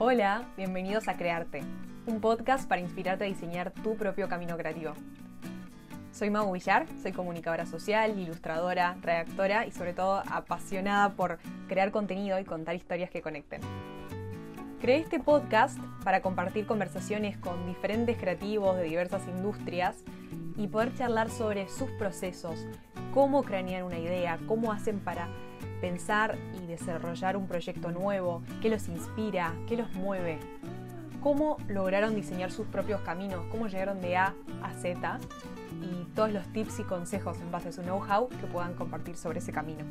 Hola, bienvenidos a Crearte, un podcast para inspirarte a diseñar tu propio camino creativo. Soy Mau Villar, soy comunicadora social, ilustradora, redactora y sobre todo apasionada por crear contenido y contar historias que conecten. Creé este podcast para compartir conversaciones con diferentes creativos de diversas industrias y poder charlar sobre sus procesos, cómo cranean una idea, cómo hacen para pensar y desarrollar un proyecto nuevo, qué los inspira, qué los mueve, cómo lograron diseñar sus propios caminos, cómo llegaron de A a Z y todos los tips y consejos en base a su know-how que puedan compartir sobre ese camino.